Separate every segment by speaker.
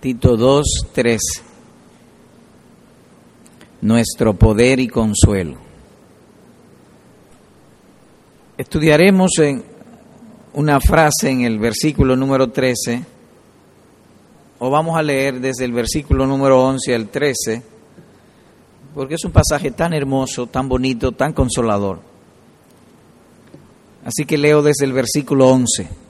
Speaker 1: Tito 2, 3. Nuestro poder y consuelo. Estudiaremos en una frase en el versículo número 13, o vamos a leer desde el versículo número 11 al 13, porque es un pasaje tan hermoso, tan bonito, tan consolador. Así que leo desde el versículo 11.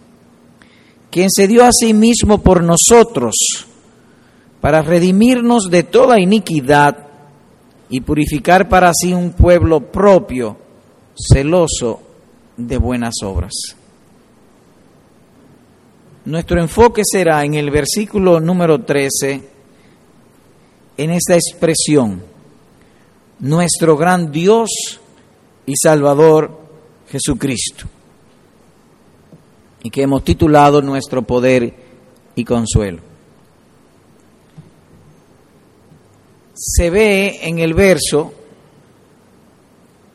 Speaker 1: quien se dio a sí mismo por nosotros para redimirnos de toda iniquidad y purificar para sí un pueblo propio, celoso de buenas obras. Nuestro enfoque será en el versículo número 13, en esta expresión, nuestro gran Dios y Salvador Jesucristo, y que hemos titulado Nuestro Poder y Consuelo. Se ve en el verso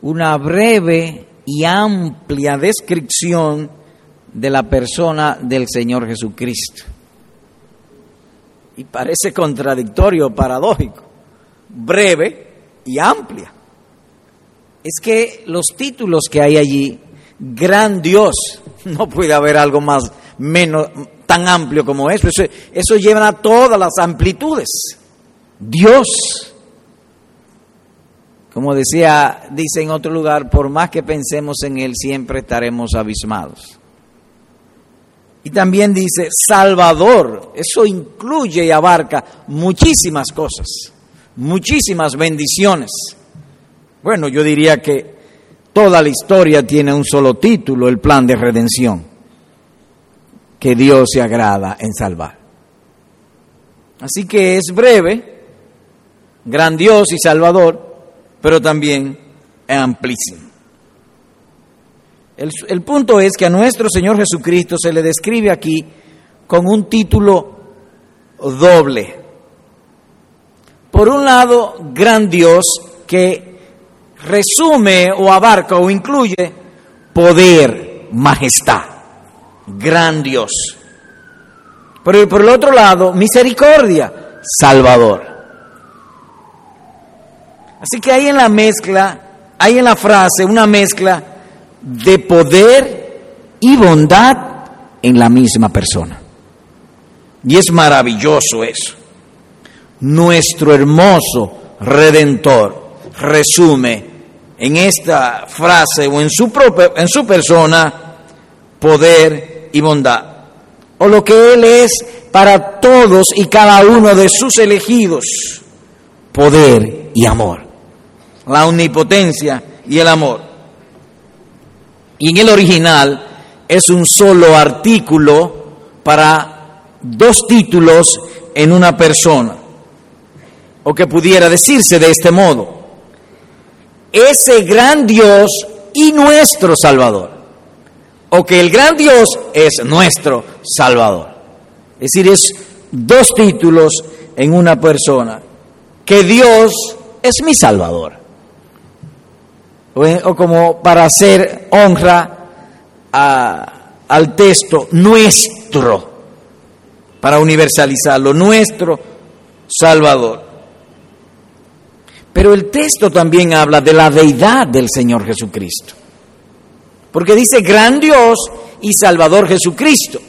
Speaker 1: una breve y amplia descripción de la persona del Señor Jesucristo. Y parece contradictorio, paradójico, breve y amplia es que los títulos que hay allí, gran Dios, no puede haber algo más menos tan amplio como eso. Eso, eso lleva a todas las amplitudes. Dios, como decía, dice en otro lugar, por más que pensemos en Él, siempre estaremos abismados. Y también dice Salvador, eso incluye y abarca muchísimas cosas, muchísimas bendiciones. Bueno, yo diría que toda la historia tiene un solo título, el plan de redención, que Dios se agrada en salvar. Así que es breve, gran Dios y Salvador, pero también amplísimo. El, el, punto es que a nuestro Señor Jesucristo se le describe aquí con un título doble. Por un lado, gran Dios que resume o abarca o incluye poder, majestad, gran Dios. Pero por el otro lado, misericordia, Salvador. Así que hay en la mezcla, hay en la frase una mezcla de poder y bondad en la misma persona. Y es maravilloso eso. Nuestro hermoso redentor resume en esta frase o en su, propia, en su persona poder y bondad. O lo que Él es para todos y cada uno de sus elegidos, poder y amor. La omnipotencia y el amor. Y en el original es un solo artículo para dos títulos en una persona. O que pudiera decirse de este modo ese gran Dios y nuestro Salvador. O que el gran Dios es nuestro Salvador. Es decir, es dos títulos en una persona. Que Dios es mi Salvador. O, como para hacer honra al texto, nuestro, para universalizarlo, nuestro Salvador. Pero el texto también habla de la deidad del Señor Jesucristo. Porque dice gran Dios y Salvador Jesucristo.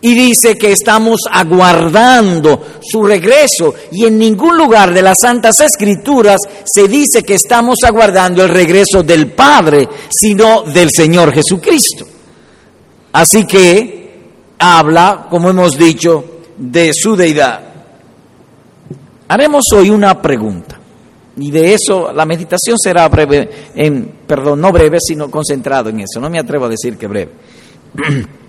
Speaker 1: Y dice que estamos aguardando su regreso. Y en ningún lugar de las Santas Escrituras se dice que estamos aguardando el regreso del Padre, sino del Señor Jesucristo. Así que habla, como hemos dicho, de su deidad. Haremos hoy una pregunta. Y de eso la meditación será breve, en, perdón, no breve, sino concentrado en eso. No me atrevo a decir que breve.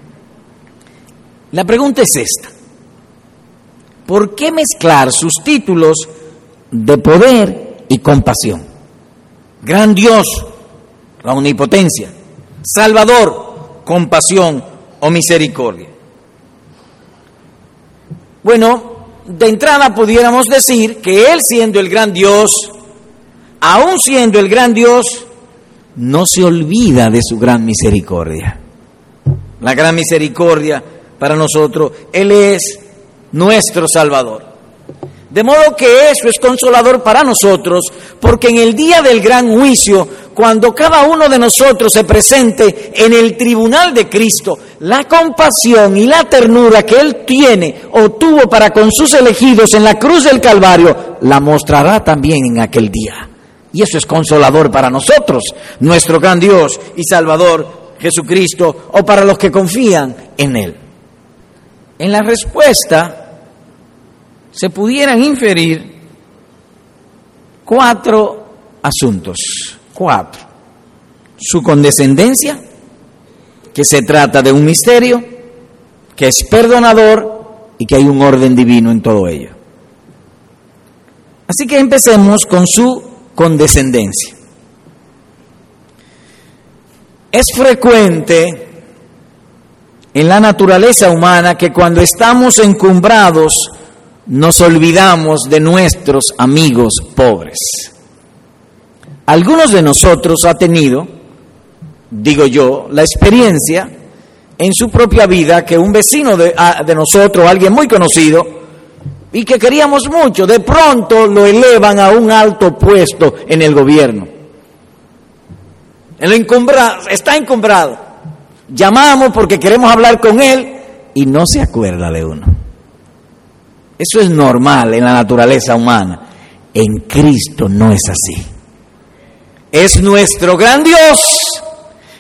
Speaker 1: La pregunta es esta. ¿por qué mezclar sus títulos de poder y compasión? Gran Dios, la omnipotencia. Salvador, compasión o misericordia. Bueno, de entrada pudiéramos decir que Él siendo el gran Dios, aún siendo el gran Dios, no se olvida de su gran misericordia. La gran misericordia para nosotros, Él es nuestro Salvador. De modo que eso es consolador para nosotros, porque en el día del gran juicio, cuando cada uno de nosotros se presente en el tribunal de Cristo, la compasión y la ternura que Él tiene o tuvo para con sus elegidos en la cruz del Calvario, la mostrará también en aquel día. Y eso es consolador para nosotros, nuestro gran Dios y Salvador Jesucristo, o para los que confían en Él. En la respuesta se pudieran inferir cuatro asuntos. Cuatro. Su condescendencia, que se trata de un misterio, que es perdonador y que hay un orden divino en todo ello. Así que empecemos con su condescendencia. Es frecuente en la naturaleza humana que cuando estamos encumbrados nos olvidamos de nuestros amigos pobres. Algunos de nosotros ha tenido, digo yo, la experiencia en su propia vida que un vecino de, de nosotros, alguien muy conocido, y que queríamos mucho, de pronto lo elevan a un alto puesto en el gobierno. El está encumbrado. Llamamos porque queremos hablar con él y no se acuerda de uno. Eso es normal en la naturaleza humana. En Cristo no es así. Es nuestro gran Dios,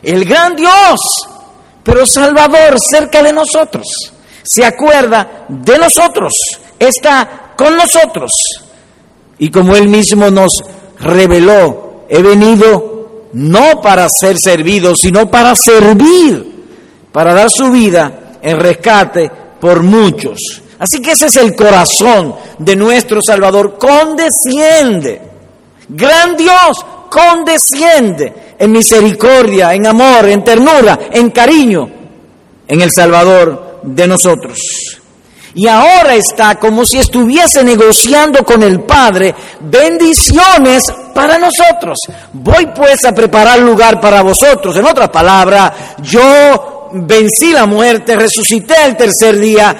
Speaker 1: el gran Dios, pero Salvador cerca de nosotros. Se acuerda de nosotros, está con nosotros. Y como Él mismo nos reveló, he venido no para ser servido, sino para servir, para dar su vida en rescate por muchos. Así que ese es el corazón de nuestro Salvador. Condesciende. Gran Dios, condesciende en misericordia, en amor, en ternura, en cariño, en el Salvador de nosotros. Y ahora está como si estuviese negociando con el Padre bendiciones para nosotros. Voy pues a preparar lugar para vosotros. En otras palabras, yo vencí la muerte, resucité el tercer día,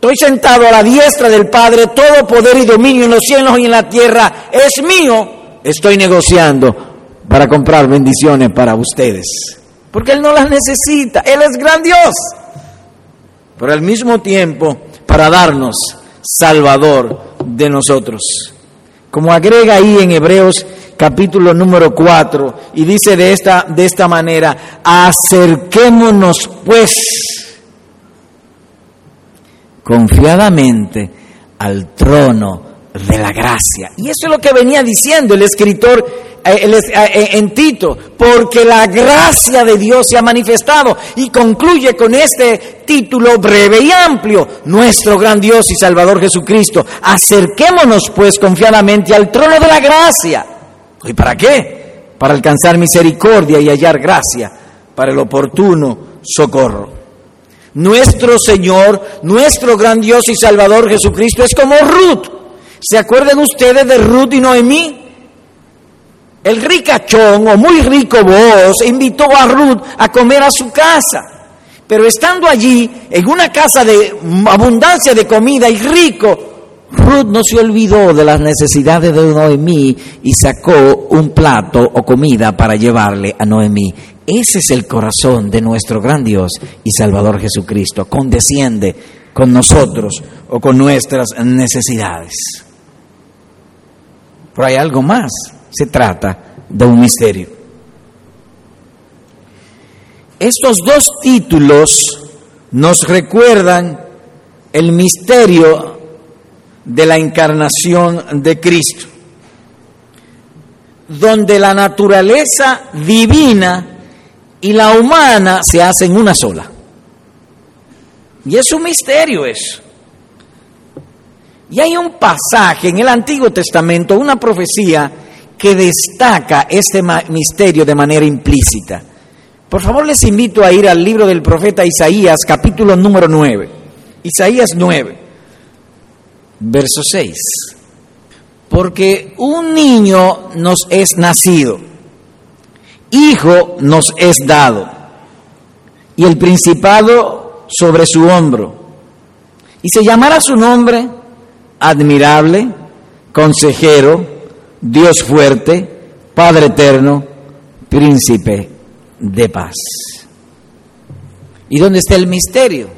Speaker 1: Estoy sentado a la diestra del Padre, todo poder y dominio en los cielos y en la tierra es mío. Estoy negociando para comprar bendiciones para ustedes. Porque Él no las necesita, Él es gran Dios. Pero al mismo tiempo, para darnos Salvador de nosotros. Como agrega ahí en Hebreos capítulo número 4 y dice de esta, de esta manera, acerquémonos pues confiadamente al trono de la gracia. Y eso es lo que venía diciendo el escritor eh, eh, en Tito, porque la gracia de Dios se ha manifestado y concluye con este título breve y amplio, nuestro gran Dios y Salvador Jesucristo. Acerquémonos pues confiadamente al trono de la gracia. ¿Y para qué? Para alcanzar misericordia y hallar gracia para el oportuno socorro. Nuestro Señor, nuestro gran Dios y Salvador Jesucristo es como Ruth. ¿Se acuerdan ustedes de Ruth y Noemí? El ricachón o muy rico vos invitó a Ruth a comer a su casa. Pero estando allí, en una casa de abundancia de comida y rico, Ruth no se olvidó de las necesidades de Noemí y sacó un plato o comida para llevarle a Noemí. Ese es el corazón de nuestro gran Dios y Salvador Jesucristo. Condesciende con nosotros o con nuestras necesidades. Pero hay algo más. Se trata de un misterio. Estos dos títulos nos recuerdan el misterio de la encarnación de Cristo, donde la naturaleza divina y la humana se hacen una sola. Y es un misterio eso. Y hay un pasaje en el Antiguo Testamento, una profecía, que destaca este misterio de manera implícita. Por favor, les invito a ir al libro del profeta Isaías, capítulo número 9. Isaías 9, verso 6. Porque un niño nos es nacido, hijo nos es dado, y el principado sobre su hombro. Y se llamará su nombre admirable, consejero, Dios fuerte, Padre eterno, príncipe de paz. ¿Y dónde está el misterio?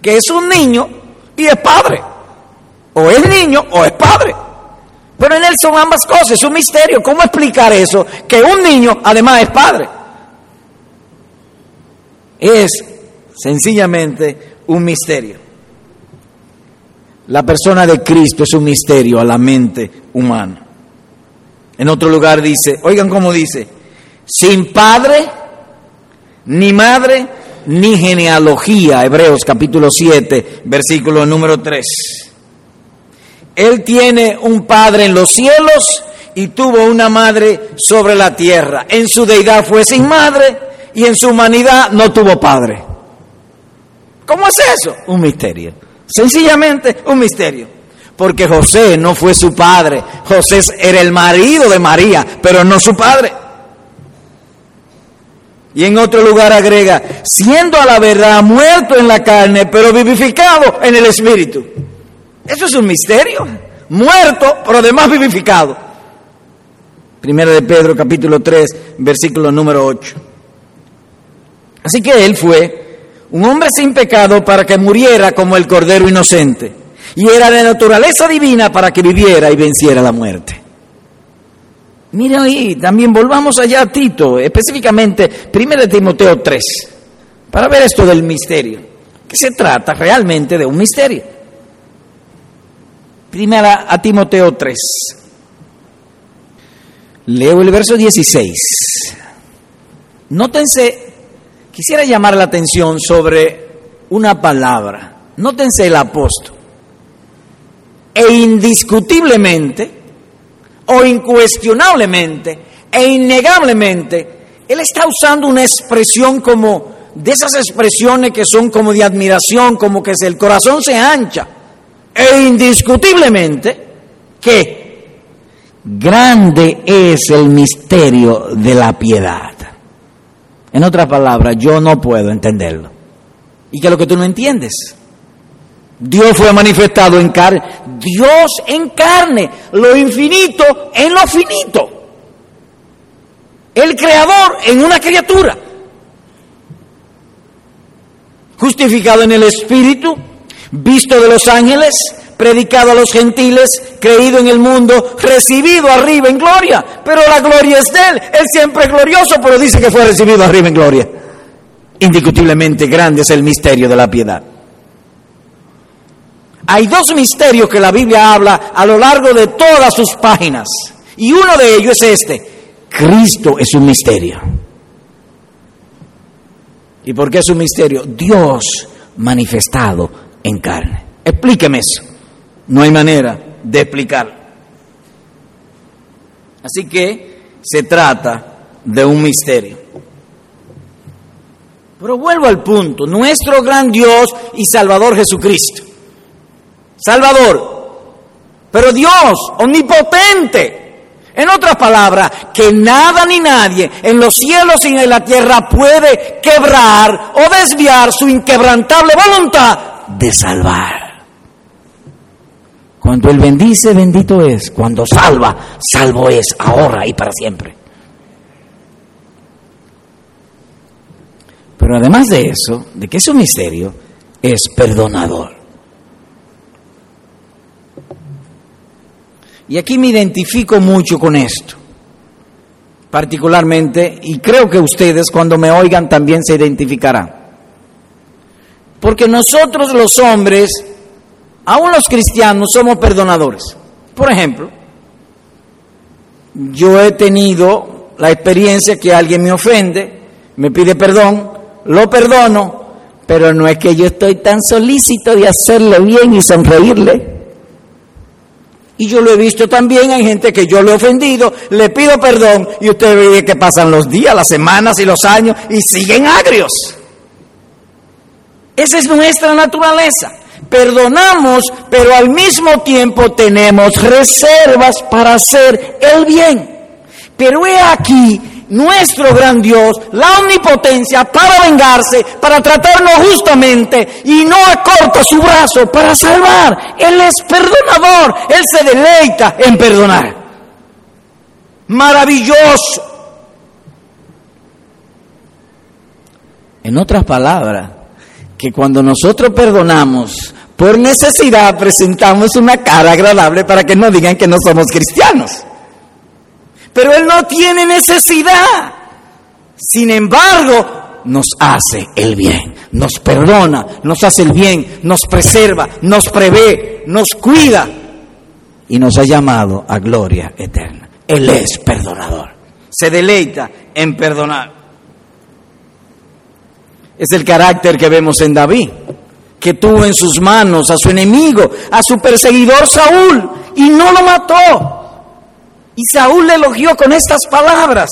Speaker 1: Que es un niño y es padre. O es niño o es padre. Pero en él son ambas cosas, es un misterio. ¿Cómo explicar eso? Que un niño además es padre. Es sencillamente un misterio. La persona de Cristo es un misterio a la mente humana. En otro lugar dice, oigan cómo dice, sin padre, ni madre, ni genealogía, Hebreos capítulo 7, versículo número 3. Él tiene un padre en los cielos y tuvo una madre sobre la tierra. En su deidad fue sin madre y en su humanidad no tuvo padre. ¿Cómo es eso? Un misterio. Sencillamente un misterio. Porque José no fue su padre. José era el marido de María, pero no su padre. Y en otro lugar agrega, siendo a la verdad muerto en la carne, pero vivificado en el espíritu. Eso es un misterio. Muerto, pero además vivificado. Primera de Pedro capítulo 3, versículo número 8. Así que él fue un hombre sin pecado para que muriera como el cordero inocente. Y era de naturaleza divina para que viviera y venciera la muerte. Mira ahí, también volvamos allá a Tito, específicamente 1 Timoteo 3, para ver esto del misterio, que se trata realmente de un misterio. Primera a Timoteo 3. Leo el verso 16. Nótense, quisiera llamar la atención sobre una palabra. Nótense el apóstol. E indiscutiblemente, o incuestionablemente e innegablemente, él está usando una expresión como de esas expresiones que son como de admiración, como que el corazón se ancha, e indiscutiblemente que grande es el misterio de la piedad. En otras palabras, yo no puedo entenderlo. ¿Y qué es lo que tú no entiendes? Dios fue manifestado en carne. Dios en carne, lo infinito en lo finito. El creador en una criatura. Justificado en el Espíritu, visto de los ángeles, predicado a los gentiles, creído en el mundo, recibido arriba en gloria. Pero la gloria es de Él. Él siempre es glorioso, pero dice que fue recibido arriba en gloria. Indiscutiblemente grande es el misterio de la piedad. Hay dos misterios que la Biblia habla a lo largo de todas sus páginas. Y uno de ellos es este. Cristo es un misterio. ¿Y por qué es un misterio? Dios manifestado en carne. Explíqueme eso. No hay manera de explicarlo. Así que se trata de un misterio. Pero vuelvo al punto, nuestro gran Dios y Salvador Jesucristo Salvador, pero Dios, omnipotente. En otras palabras, que nada ni nadie en los cielos y en la tierra puede quebrar o desviar su inquebrantable voluntad de salvar. Cuando Él bendice, bendito es. Cuando salva, salvo es, ahora y para siempre. Pero además de eso, de que es un misterio, es perdonador. Y aquí me identifico mucho con esto, particularmente, y creo que ustedes cuando me oigan también se identificarán. Porque nosotros los hombres, aún los cristianos, somos perdonadores. Por ejemplo, yo he tenido la experiencia que alguien me ofende, me pide perdón, lo perdono, pero no es que yo estoy tan solícito de hacerle bien y sonreírle. Y yo lo he visto también en gente que yo le he ofendido, le pido perdón y usted ve que pasan los días, las semanas y los años y siguen agrios. Esa es nuestra naturaleza. Perdonamos, pero al mismo tiempo tenemos reservas para hacer el bien. Pero he aquí nuestro gran Dios, la omnipotencia para vengarse, para tratarnos justamente y no acorta su brazo para salvar. Él es perdonador, Él se deleita en perdonar. Maravilloso. En otras palabras, que cuando nosotros perdonamos, por necesidad presentamos una cara agradable para que no digan que no somos cristianos. Pero Él no tiene necesidad. Sin embargo, nos hace el bien, nos perdona, nos hace el bien, nos preserva, nos prevé, nos cuida y nos ha llamado a gloria eterna. Él es perdonador. Se deleita en perdonar. Es el carácter que vemos en David, que tuvo en sus manos a su enemigo, a su perseguidor Saúl, y no lo mató. Y Saúl le elogió con estas palabras.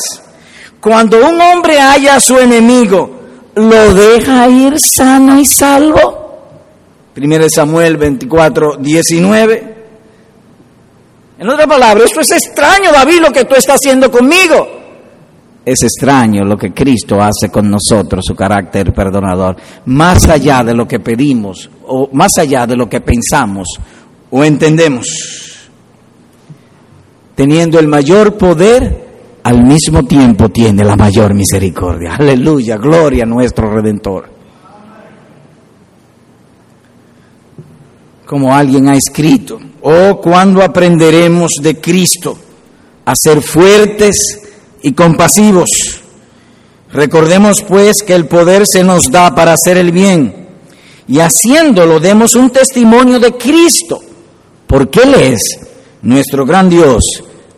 Speaker 1: Cuando un hombre haya a su enemigo, ¿lo deja ir sano y salvo? Primero Samuel 24, 19. En otra palabra, esto es extraño, David, lo que tú estás haciendo conmigo. Es extraño lo que Cristo hace con nosotros, su carácter perdonador, más allá de lo que pedimos o más allá de lo que pensamos o entendemos teniendo el mayor poder, al mismo tiempo tiene la mayor misericordia. Aleluya, gloria a nuestro Redentor. Como alguien ha escrito, oh, cuando aprenderemos de Cristo a ser fuertes y compasivos. Recordemos pues que el poder se nos da para hacer el bien y haciéndolo demos un testimonio de Cristo, porque Él es nuestro gran Dios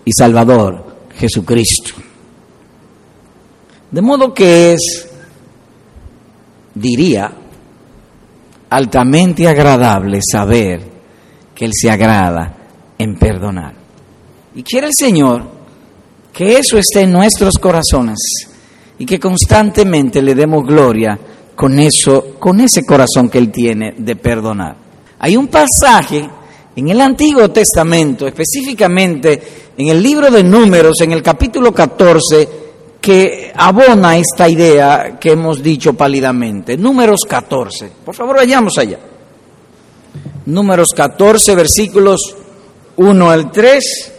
Speaker 1: y Salvador, Jesucristo. De modo que es, diría, altamente agradable saber que Él se agrada en perdonar. Y quiere el Señor que eso esté en nuestros corazones y que constantemente le demos gloria con eso, con ese corazón que Él tiene de perdonar. Hay un pasaje en el Antiguo Testamento, específicamente en el libro de Números, en el capítulo 14, que abona esta idea que hemos dicho pálidamente. Números 14. Por favor, vayamos allá. Números 14, versículos 1 al 3,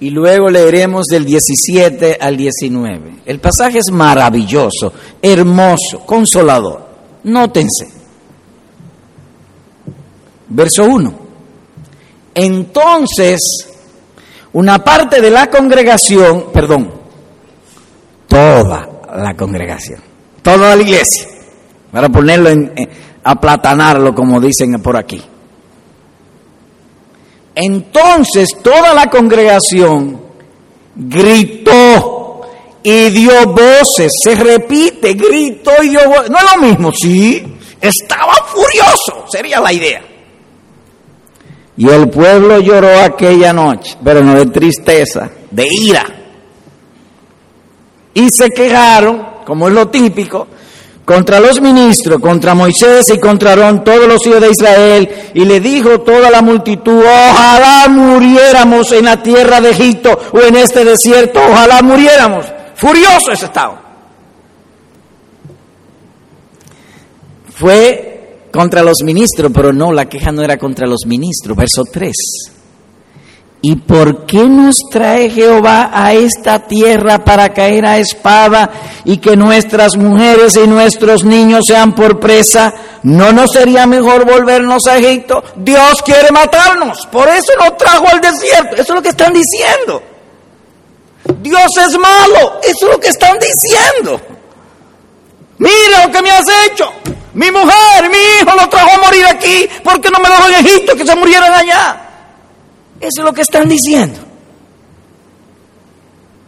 Speaker 1: y luego leeremos del 17 al 19. El pasaje es maravilloso, hermoso, consolador. Nótense. Verso 1. Entonces, una parte de la congregación, perdón, toda la congregación, toda la iglesia, para ponerlo en, aplatanarlo como dicen por aquí. Entonces toda la congregación gritó y dio voces, se repite, gritó y dio voces. No es lo mismo, sí, estaba furioso, sería la idea. Y el pueblo lloró aquella noche, pero no de tristeza, de ira. Y se quejaron, como es lo típico, contra los ministros, contra Moisés y contra Aarón, todos los hijos de Israel, y le dijo toda la multitud, ojalá muriéramos en la tierra de Egipto o en este desierto, ojalá muriéramos. Furioso ese estado. Fue contra los ministros, pero no, la queja no era contra los ministros. Verso 3. ¿Y por qué nos trae Jehová a esta tierra para caer a espada y que nuestras mujeres y nuestros niños sean por presa? ¿No nos sería mejor volvernos a Egipto? Dios quiere matarnos, por eso nos trajo al desierto. Eso es lo que están diciendo. Dios es malo, eso es lo que están diciendo. Mira lo que me has hecho. Mi mujer, mi hijo lo trajo a morir aquí porque no me dejó en Egipto que se murieran allá. Eso es lo que están diciendo.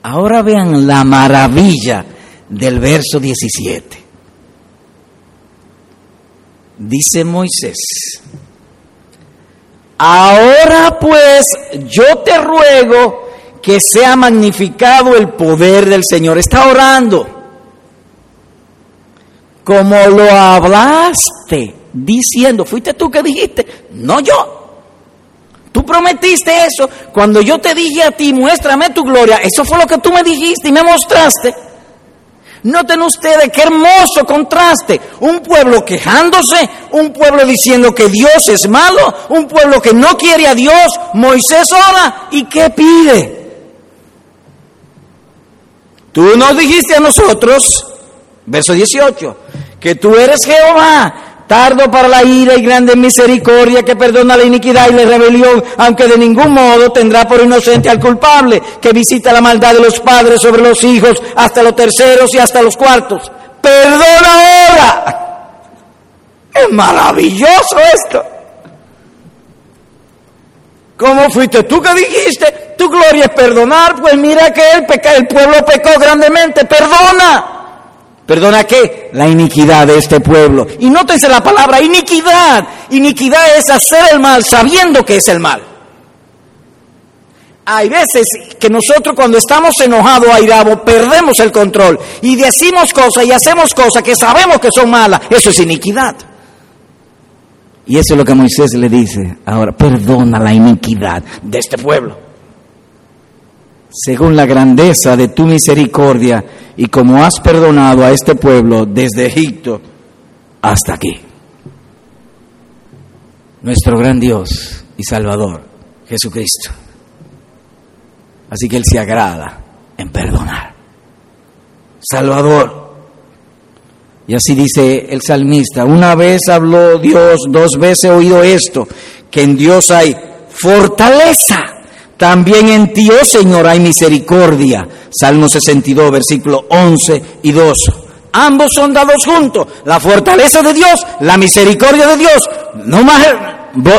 Speaker 1: Ahora vean la maravilla del verso 17. Dice Moisés, Ahora pues yo te ruego que sea magnificado el poder del Señor. Está orando. Como lo hablaste, diciendo, fuiste tú que dijiste, no yo. Prometiste eso. Cuando yo te dije a ti, muéstrame tu gloria, eso fue lo que tú me dijiste y me mostraste. Noten ustedes qué hermoso contraste. Un pueblo quejándose, un pueblo diciendo que Dios es malo, un pueblo que no quiere a Dios. Moisés ora y ¿qué pide? Tú nos dijiste a nosotros, verso 18, que tú eres Jehová, tardo para la ira y grande misericordia que perdona la iniquidad y la rebelión, aunque de ningún modo tendrá por inocente al culpable, que visita la maldad de los padres sobre los hijos hasta los terceros y hasta los cuartos. Perdona ahora. Es maravilloso esto. ¿Cómo fuiste tú que dijiste? Tu gloria es perdonar. Pues mira que el, el pueblo pecó grandemente. Perdona. ¿Perdona qué? La iniquidad de este pueblo. Y nótese la palabra iniquidad. Iniquidad es hacer el mal sabiendo que es el mal. Hay veces que nosotros cuando estamos enojados, airados, perdemos el control y decimos cosas y hacemos cosas que sabemos que son malas. Eso es iniquidad. Y eso es lo que Moisés le dice. Ahora, perdona la iniquidad de este pueblo según la grandeza de tu misericordia y como has perdonado a este pueblo desde Egipto hasta aquí. Nuestro gran Dios y Salvador, Jesucristo. Así que Él se agrada en perdonar. Salvador. Y así dice el salmista, una vez habló Dios, dos veces he oído esto, que en Dios hay fortaleza también en ti, oh Señor, hay misericordia. Salmo 62, versículo 11 y 2. Ambos son dados juntos. La fortaleza de Dios, la misericordia de Dios. No más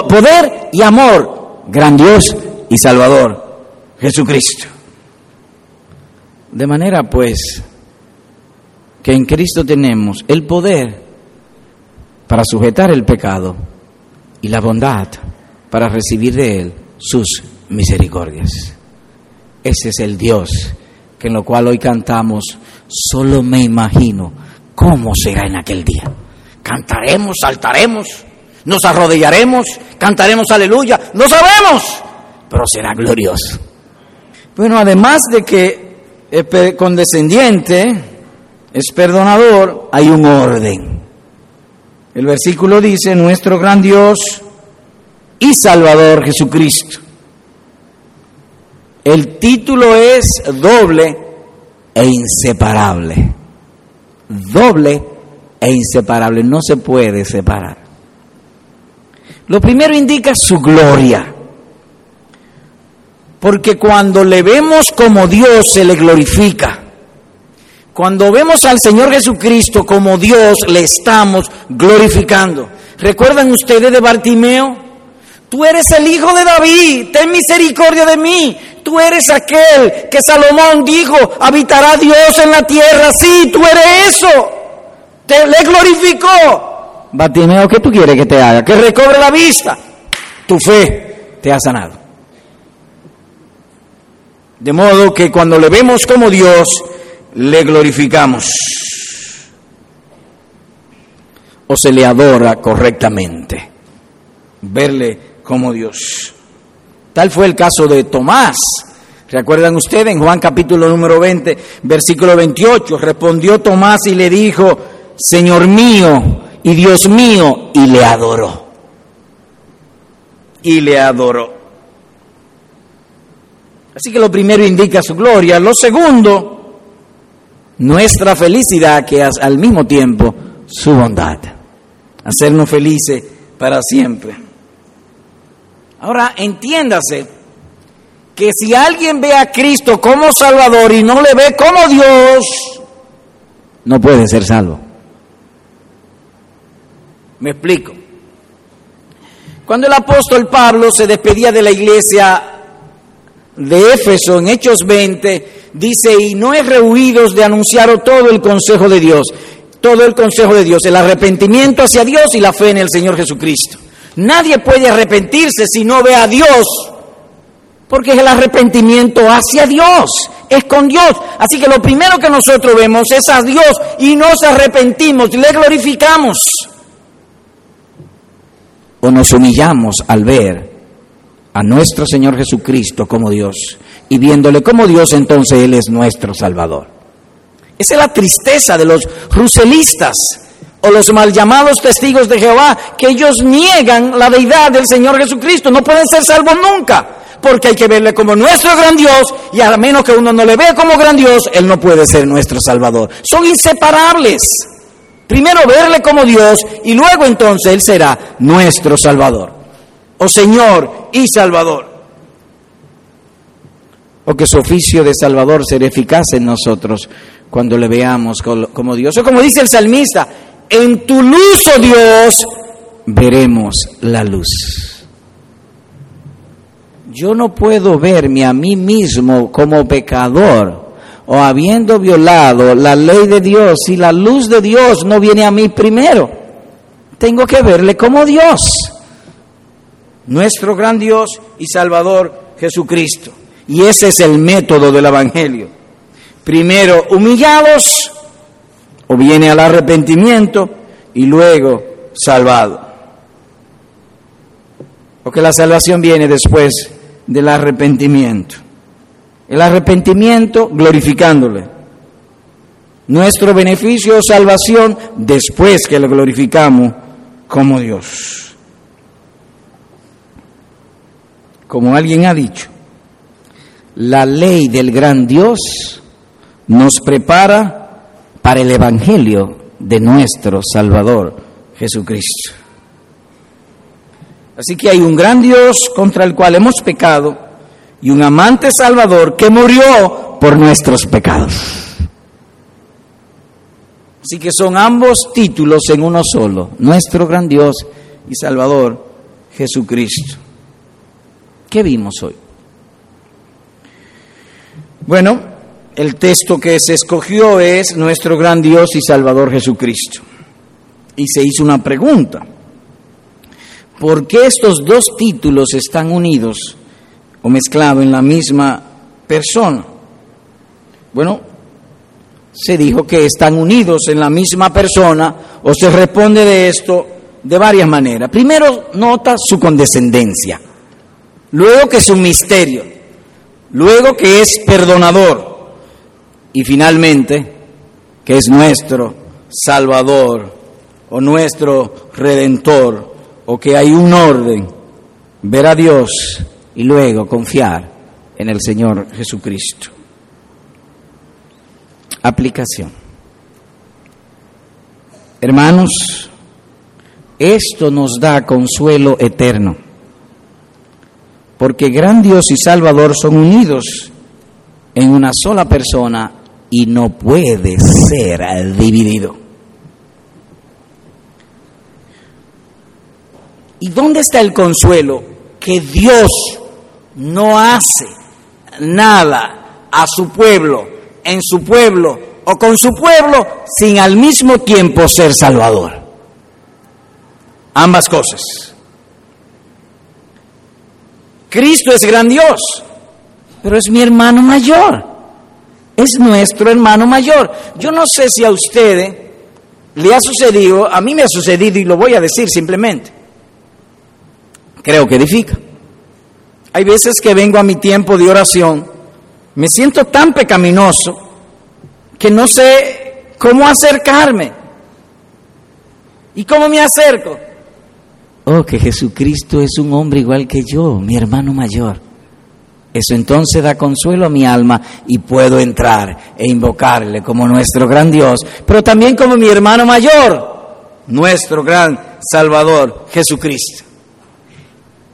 Speaker 1: poder y amor. Gran Dios y Salvador. Jesucristo. De manera pues que en Cristo tenemos el poder para sujetar el pecado y la bondad para recibir de Él sus misericordias. Ese es el Dios que en lo cual hoy cantamos, solo me imagino cómo será en aquel día. Cantaremos, saltaremos, nos arrodillaremos, cantaremos aleluya, no sabemos, pero será glorioso. Bueno, además de que es condescendiente, es perdonador, hay un orden. El versículo dice, nuestro gran Dios y Salvador Jesucristo el título es doble e inseparable. Doble e inseparable. No se puede separar. Lo primero indica su gloria. Porque cuando le vemos como Dios se le glorifica. Cuando vemos al Señor Jesucristo como Dios le estamos glorificando. ¿Recuerdan ustedes de Bartimeo? Tú eres el hijo de David, ten misericordia de mí. Tú eres aquel que Salomón dijo, habitará Dios en la tierra. Sí, tú eres eso. Te le glorificó. Batimeo, ¿qué tú quieres que te haga? Que recobre la vista. Tu fe te ha sanado. De modo que cuando le vemos como Dios, le glorificamos. O se le adora correctamente. Verle como Dios. Tal fue el caso de Tomás. ¿Recuerdan ustedes en Juan capítulo número 20, versículo 28? Respondió Tomás y le dijo, Señor mío y Dios mío, y le adoró. Y le adoró. Así que lo primero indica su gloria. Lo segundo, nuestra felicidad, que al mismo tiempo su bondad. Hacernos felices para siempre. Ahora, entiéndase que si alguien ve a Cristo como Salvador y no le ve como Dios, no puede ser salvo. Me explico. Cuando el apóstol Pablo se despedía de la iglesia de Éfeso en Hechos 20, dice, y no es rehuidos de anunciar todo el consejo de Dios, todo el consejo de Dios, el arrepentimiento hacia Dios y la fe en el Señor Jesucristo. Nadie puede arrepentirse si no ve a Dios, porque es el arrepentimiento hacia Dios, es con Dios. Así que lo primero que nosotros vemos es a Dios y nos arrepentimos, le glorificamos. O nos humillamos al ver a nuestro Señor Jesucristo como Dios y viéndole como Dios, entonces Él es nuestro Salvador. Esa es la tristeza de los ruselistas o los mal llamados testigos de Jehová, que ellos niegan la deidad del Señor Jesucristo, no pueden ser salvos nunca, porque hay que verle como nuestro gran Dios, y a menos que uno no le vea como gran Dios, Él no puede ser nuestro Salvador. Son inseparables. Primero verle como Dios y luego entonces Él será nuestro Salvador, o Señor y Salvador. O que su oficio de Salvador será eficaz en nosotros cuando le veamos como Dios. O como dice el salmista, en tu luz, oh Dios, veremos la luz. Yo no puedo verme a mí mismo como pecador o habiendo violado la ley de Dios si la luz de Dios no viene a mí primero. Tengo que verle como Dios, nuestro gran Dios y Salvador Jesucristo. Y ese es el método del Evangelio. Primero humillados, o viene al arrepentimiento y luego salvado. Porque la salvación viene después del arrepentimiento. El arrepentimiento glorificándole. Nuestro beneficio o salvación después que lo glorificamos como Dios. Como alguien ha dicho, la ley del gran Dios nos prepara para el Evangelio de nuestro Salvador Jesucristo. Así que hay un gran Dios contra el cual hemos pecado y un amante Salvador que murió por nuestros pecados. Así que son ambos títulos en uno solo, nuestro gran Dios y Salvador Jesucristo. ¿Qué vimos hoy? Bueno, el texto que se escogió es nuestro gran Dios y Salvador Jesucristo. Y se hizo una pregunta. ¿Por qué estos dos títulos están unidos o mezclados en la misma persona? Bueno, se dijo que están unidos en la misma persona o se responde de esto de varias maneras. Primero, nota su condescendencia. Luego que es un misterio. Luego que es perdonador y finalmente que es nuestro Salvador o nuestro Redentor o que hay un orden, ver a Dios y luego confiar en el Señor Jesucristo. Aplicación. Hermanos, esto nos da consuelo eterno, porque gran Dios y Salvador son unidos en una sola persona y no puede ser dividido. ¿Y dónde está el consuelo? Que Dios no hace nada a su pueblo, en su pueblo o con su pueblo sin al mismo tiempo ser salvador. Ambas cosas. Cristo es gran Dios, pero es mi hermano mayor es nuestro hermano mayor. Yo no sé si a usted le ha sucedido, a mí me ha sucedido y lo voy a decir simplemente. Creo que edifica. Hay veces que vengo a mi tiempo de oración, me siento tan pecaminoso que no sé cómo acercarme. ¿Y cómo me acerco? Oh, que Jesucristo es un hombre igual que yo, mi hermano mayor. Eso entonces da consuelo a mi alma y puedo entrar e invocarle como nuestro gran Dios, pero también como mi hermano mayor, nuestro gran Salvador Jesucristo.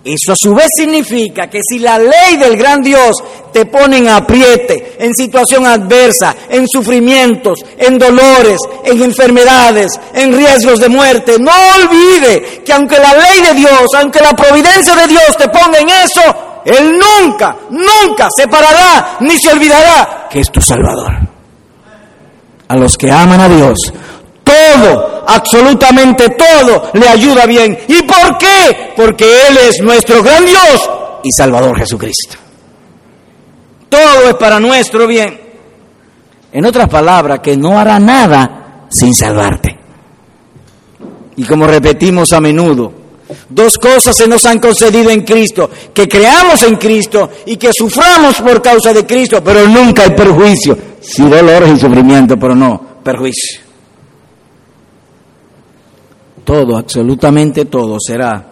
Speaker 1: Eso a su vez significa que si la ley del gran Dios te pone en apriete, en situación adversa, en sufrimientos, en dolores, en enfermedades, en riesgos de muerte, no olvide que aunque la ley de Dios, aunque la providencia de Dios te ponga en eso, él nunca, nunca se parará ni se olvidará que es tu Salvador. A los que aman a Dios, todo, absolutamente todo le ayuda bien. ¿Y por qué? Porque Él es nuestro gran Dios y Salvador Jesucristo. Todo es para nuestro bien. En otras palabras, que no hará nada sin salvarte. Y como repetimos a menudo, dos cosas se nos han concedido en Cristo, que creamos en Cristo y que suframos por causa de Cristo, pero nunca hay perjuicio, sí dolores y sufrimiento, pero no perjuicio. Todo, absolutamente todo será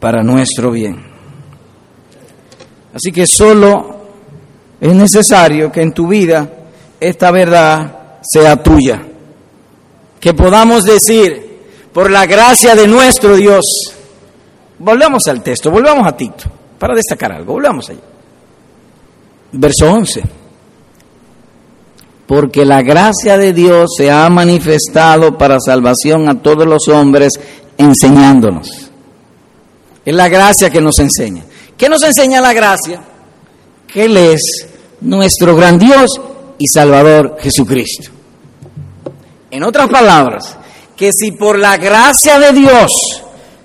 Speaker 1: para nuestro bien. Así que solo es necesario que en tu vida esta verdad sea tuya. Que podamos decir, por la gracia de nuestro Dios, volvamos al texto, volvamos a Tito, para destacar algo, volvamos allá. Verso 11. Porque la gracia de Dios se ha manifestado para salvación a todos los hombres, enseñándonos. Es la gracia que nos enseña. ¿Qué nos enseña la gracia? Que Él es nuestro gran Dios y Salvador Jesucristo. En otras palabras, que si por la gracia de Dios,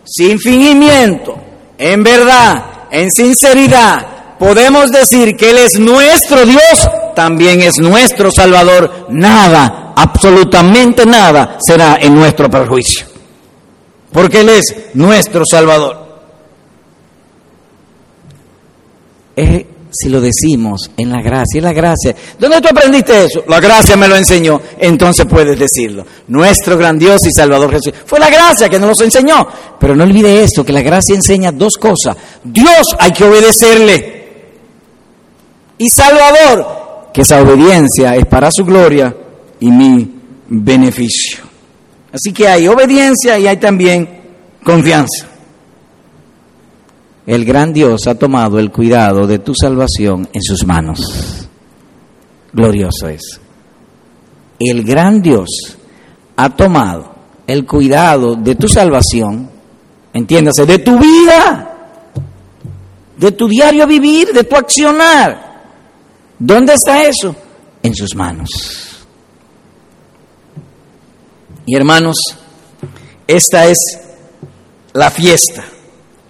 Speaker 1: sin fingimiento, en verdad, en sinceridad, podemos decir que Él es nuestro Dios, también es nuestro Salvador, nada, absolutamente nada será en nuestro perjuicio. Porque Él es nuestro Salvador. Si lo decimos en la gracia, en la gracia. ¿Dónde tú aprendiste eso? La gracia me lo enseñó, entonces puedes decirlo. Nuestro gran Dios y Salvador Jesús. Fue la gracia que nos los enseñó. Pero no olvide esto, que la gracia enseña dos cosas. Dios hay que obedecerle. Y Salvador, que esa obediencia es para su gloria y mi beneficio. Así que hay obediencia y hay también confianza. El gran Dios ha tomado el cuidado de tu salvación en sus manos. Glorioso es. El gran Dios ha tomado el cuidado de tu salvación, entiéndase, de tu vida, de tu diario vivir, de tu accionar. ¿Dónde está eso? En sus manos. Y hermanos, esta es la fiesta,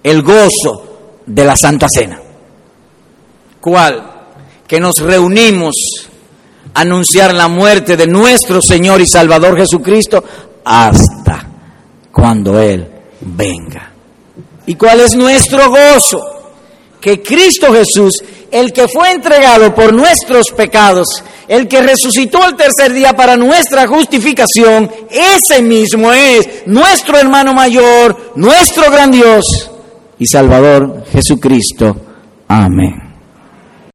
Speaker 1: el gozo de la Santa Cena. ¿Cuál? Que nos reunimos a anunciar la muerte de nuestro Señor y Salvador Jesucristo hasta cuando Él venga. ¿Y cuál es nuestro gozo? Que Cristo Jesús, el que fue entregado por nuestros pecados, el que resucitó el tercer día para nuestra justificación, ese mismo es nuestro hermano mayor, nuestro gran Dios y Salvador Jesucristo. Amén.